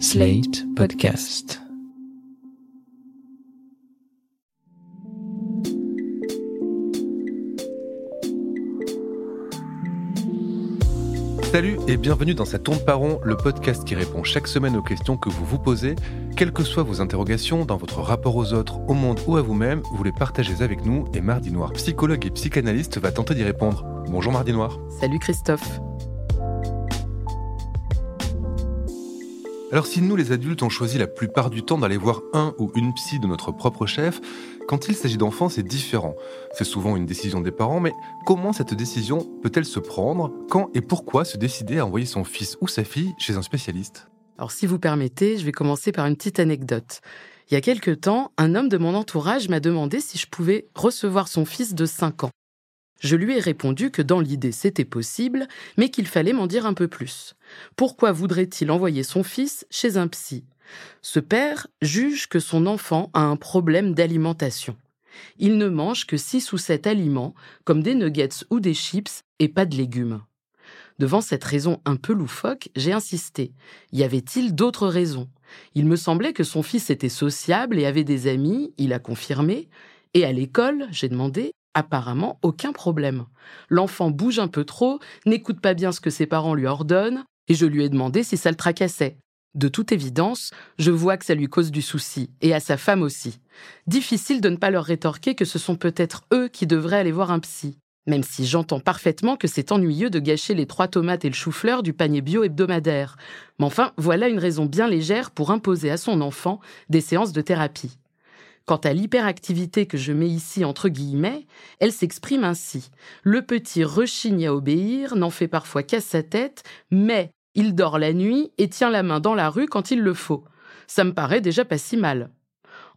Slate Podcast. Salut et bienvenue dans sa tourne par rond, le podcast qui répond chaque semaine aux questions que vous vous posez, quelles que soient vos interrogations dans votre rapport aux autres, au monde ou à vous-même, vous les partagez avec nous et Mardi Noir, psychologue et psychanalyste, va tenter d'y répondre. Bonjour Mardi Noir. Salut Christophe. Alors si nous les adultes on choisi la plupart du temps d'aller voir un ou une psy de notre propre chef, quand il s'agit d'enfants c'est différent. C'est souvent une décision des parents, mais comment cette décision peut-elle se prendre? Quand et pourquoi se décider à envoyer son fils ou sa fille chez un spécialiste? Alors si vous permettez, je vais commencer par une petite anecdote. Il y a quelque temps, un homme de mon entourage m'a demandé si je pouvais recevoir son fils de 5 ans. Je lui ai répondu que dans l'idée c'était possible, mais qu'il fallait m'en dire un peu plus. Pourquoi voudrait-il envoyer son fils chez un psy? Ce père juge que son enfant a un problème d'alimentation. Il ne mange que six ou sept aliments, comme des nuggets ou des chips, et pas de légumes. Devant cette raison un peu loufoque, j'ai insisté. Y avait-il d'autres raisons? Il me semblait que son fils était sociable et avait des amis, il a confirmé. Et à l'école, j'ai demandé, apparemment aucun problème. L'enfant bouge un peu trop, n'écoute pas bien ce que ses parents lui ordonnent, et je lui ai demandé si ça le tracassait. De toute évidence, je vois que ça lui cause du souci, et à sa femme aussi. Difficile de ne pas leur rétorquer que ce sont peut-être eux qui devraient aller voir un psy. Même si j'entends parfaitement que c'est ennuyeux de gâcher les trois tomates et le chou-fleur du panier bio hebdomadaire. Mais enfin, voilà une raison bien légère pour imposer à son enfant des séances de thérapie. Quant à l'hyperactivité que je mets ici entre guillemets, elle s'exprime ainsi. Le petit rechigne à obéir, n'en fait parfois qu'à sa tête, mais il dort la nuit et tient la main dans la rue quand il le faut. Ça me paraît déjà pas si mal.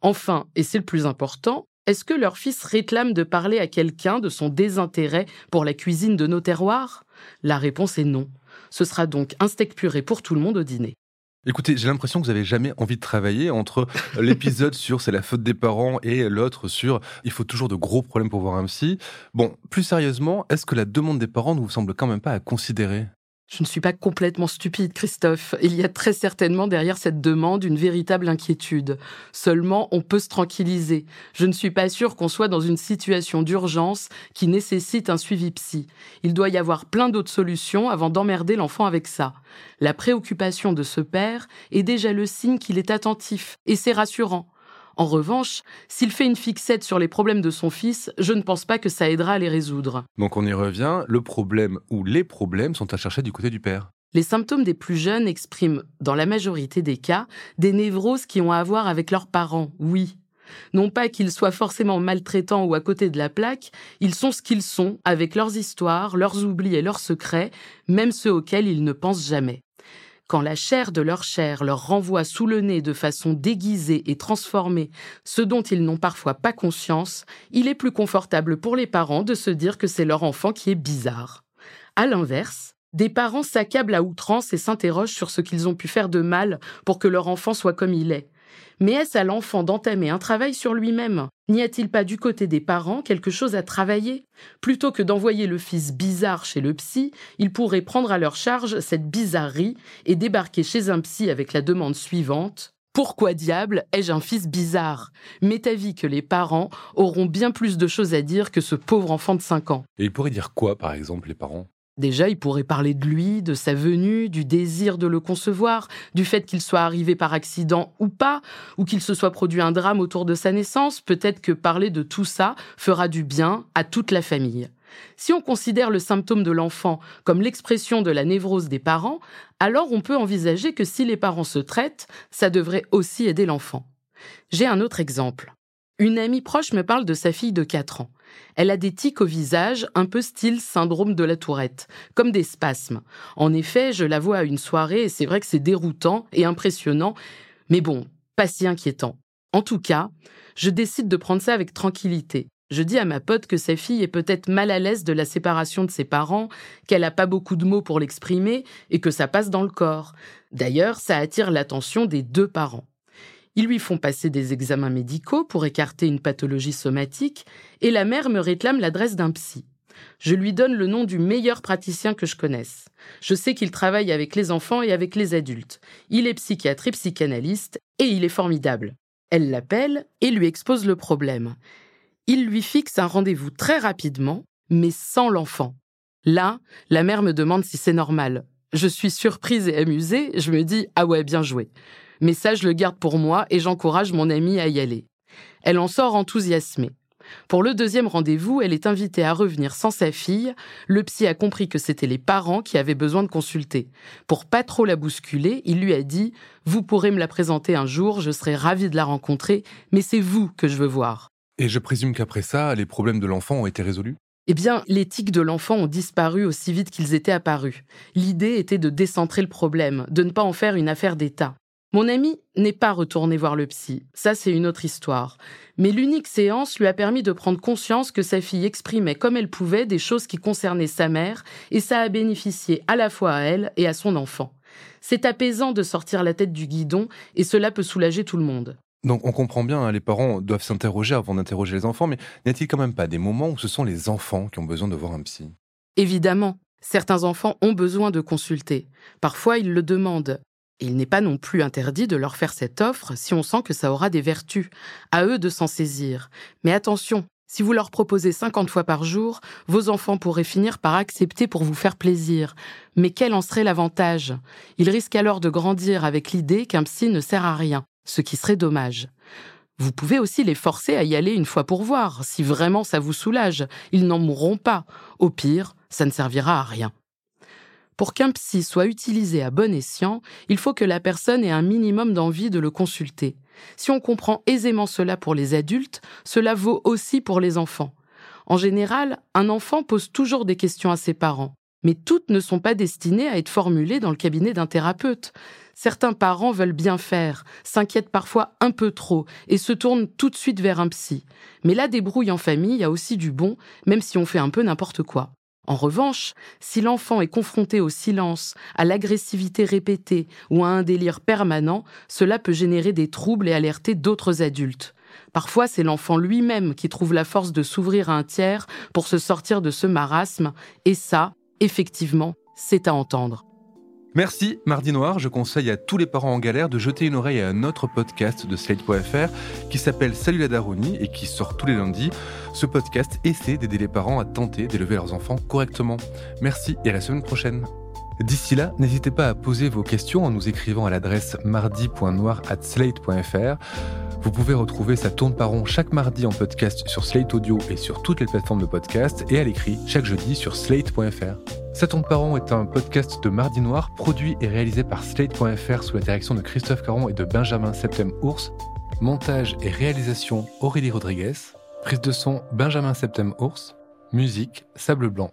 Enfin, et c'est le plus important, est-ce que leur fils réclame de parler à quelqu'un de son désintérêt pour la cuisine de nos terroirs? La réponse est non. Ce sera donc un steak puré pour tout le monde au dîner. Écoutez, j'ai l'impression que vous avez jamais envie de travailler entre l'épisode sur c'est la faute des parents et l'autre sur il faut toujours de gros problèmes pour voir un psy. Bon, plus sérieusement, est-ce que la demande des parents ne vous semble quand même pas à considérer? Je ne suis pas complètement stupide, Christophe. Il y a très certainement derrière cette demande une véritable inquiétude. Seulement, on peut se tranquilliser. Je ne suis pas sûre qu'on soit dans une situation d'urgence qui nécessite un suivi psy. Il doit y avoir plein d'autres solutions avant d'emmerder l'enfant avec ça. La préoccupation de ce père est déjà le signe qu'il est attentif, et c'est rassurant. En revanche, s'il fait une fixette sur les problèmes de son fils, je ne pense pas que ça aidera à les résoudre. Donc on y revient, le problème ou les problèmes sont à chercher du côté du père. Les symptômes des plus jeunes expriment, dans la majorité des cas, des névroses qui ont à voir avec leurs parents, oui. Non pas qu'ils soient forcément maltraitants ou à côté de la plaque, ils sont ce qu'ils sont, avec leurs histoires, leurs oublis et leurs secrets, même ceux auxquels ils ne pensent jamais quand la chair de leur chair leur renvoie sous le nez de façon déguisée et transformée ce dont ils n'ont parfois pas conscience, il est plus confortable pour les parents de se dire que c'est leur enfant qui est bizarre. À l'inverse, des parents s'accablent à outrance et s'interrogent sur ce qu'ils ont pu faire de mal pour que leur enfant soit comme il est. Mais est-ce à l'enfant d'entamer un travail sur lui-même? N'y a-t-il pas du côté des parents quelque chose à travailler? Plutôt que d'envoyer le fils bizarre chez le psy, ils pourraient prendre à leur charge cette bizarrerie et débarquer chez un psy avec la demande suivante pourquoi diable ai-je un fils bizarre? M'est avis que les parents auront bien plus de choses à dire que ce pauvre enfant de 5 ans. Et ils pourraient dire quoi, par exemple, les parents? Déjà, il pourrait parler de lui, de sa venue, du désir de le concevoir, du fait qu'il soit arrivé par accident ou pas, ou qu'il se soit produit un drame autour de sa naissance. Peut-être que parler de tout ça fera du bien à toute la famille. Si on considère le symptôme de l'enfant comme l'expression de la névrose des parents, alors on peut envisager que si les parents se traitent, ça devrait aussi aider l'enfant. J'ai un autre exemple. Une amie proche me parle de sa fille de 4 ans. Elle a des tics au visage, un peu style syndrome de la tourette, comme des spasmes. En effet, je la vois à une soirée et c'est vrai que c'est déroutant et impressionnant, mais bon, pas si inquiétant. En tout cas, je décide de prendre ça avec tranquillité. Je dis à ma pote que sa fille est peut-être mal à l'aise de la séparation de ses parents, qu'elle n'a pas beaucoup de mots pour l'exprimer et que ça passe dans le corps. D'ailleurs, ça attire l'attention des deux parents. Ils lui font passer des examens médicaux pour écarter une pathologie somatique et la mère me réclame l'adresse d'un psy. Je lui donne le nom du meilleur praticien que je connaisse. Je sais qu'il travaille avec les enfants et avec les adultes. Il est psychiatre et psychanalyste et il est formidable. Elle l'appelle et lui expose le problème. Il lui fixe un rendez-vous très rapidement, mais sans l'enfant. Là, la mère me demande si c'est normal. Je suis surprise et amusée, je me dis Ah ouais, bien joué. Mais ça, je le garde pour moi et j'encourage mon amie à y aller. Elle en sort enthousiasmée. Pour le deuxième rendez-vous, elle est invitée à revenir sans sa fille. Le psy a compris que c'était les parents qui avaient besoin de consulter. Pour pas trop la bousculer, il lui a dit Vous pourrez me la présenter un jour, je serai ravie de la rencontrer, mais c'est vous que je veux voir. Et je présume qu'après ça, les problèmes de l'enfant ont été résolus? Eh bien, les tics de l'enfant ont disparu aussi vite qu'ils étaient apparus. L'idée était de décentrer le problème, de ne pas en faire une affaire d'État. Mon ami n'est pas retourné voir le psy, ça c'est une autre histoire. Mais l'unique séance lui a permis de prendre conscience que sa fille exprimait comme elle pouvait des choses qui concernaient sa mère, et ça a bénéficié à la fois à elle et à son enfant. C'est apaisant de sortir la tête du guidon, et cela peut soulager tout le monde. Donc on comprend bien, hein, les parents doivent s'interroger avant d'interroger les enfants, mais n'y a-t-il quand même pas des moments où ce sont les enfants qui ont besoin de voir un psy? Évidemment, certains enfants ont besoin de consulter. Parfois, ils le demandent. Il n'est pas non plus interdit de leur faire cette offre si on sent que ça aura des vertus. À eux de s'en saisir. Mais attention, si vous leur proposez 50 fois par jour, vos enfants pourraient finir par accepter pour vous faire plaisir. Mais quel en serait l'avantage? Ils risquent alors de grandir avec l'idée qu'un psy ne sert à rien ce qui serait dommage. Vous pouvez aussi les forcer à y aller une fois pour voir, si vraiment ça vous soulage. Ils n'en mourront pas. Au pire, ça ne servira à rien. Pour qu'un psy soit utilisé à bon escient, il faut que la personne ait un minimum d'envie de le consulter. Si on comprend aisément cela pour les adultes, cela vaut aussi pour les enfants. En général, un enfant pose toujours des questions à ses parents, mais toutes ne sont pas destinées à être formulées dans le cabinet d'un thérapeute. Certains parents veulent bien faire, s'inquiètent parfois un peu trop et se tournent tout de suite vers un psy. Mais la débrouille en famille a aussi du bon, même si on fait un peu n'importe quoi. En revanche, si l'enfant est confronté au silence, à l'agressivité répétée ou à un délire permanent, cela peut générer des troubles et alerter d'autres adultes. Parfois, c'est l'enfant lui-même qui trouve la force de s'ouvrir à un tiers pour se sortir de ce marasme, et ça, effectivement, c'est à entendre. Merci Mardi Noir, je conseille à tous les parents en galère de jeter une oreille à un autre podcast de Slate.fr qui s'appelle Salut la Daronie et qui sort tous les lundis. Ce podcast essaie d'aider les parents à tenter d'élever leurs enfants correctement. Merci et à la semaine prochaine. D'ici là, n'hésitez pas à poser vos questions en nous écrivant à l'adresse mardi.noir@slate.fr. Vous pouvez retrouver Ça tourne par chaque mardi en podcast sur Slate Audio et sur toutes les plateformes de podcast et à l'écrit chaque jeudi sur slate.fr. Ça tourne par est un podcast de Mardi Noir produit et réalisé par Slate.fr sous la direction de Christophe Caron et de Benjamin Septem-Ours. Montage et réalisation Aurélie Rodriguez. Prise de son Benjamin Septem-Ours. Musique Sable Blanc.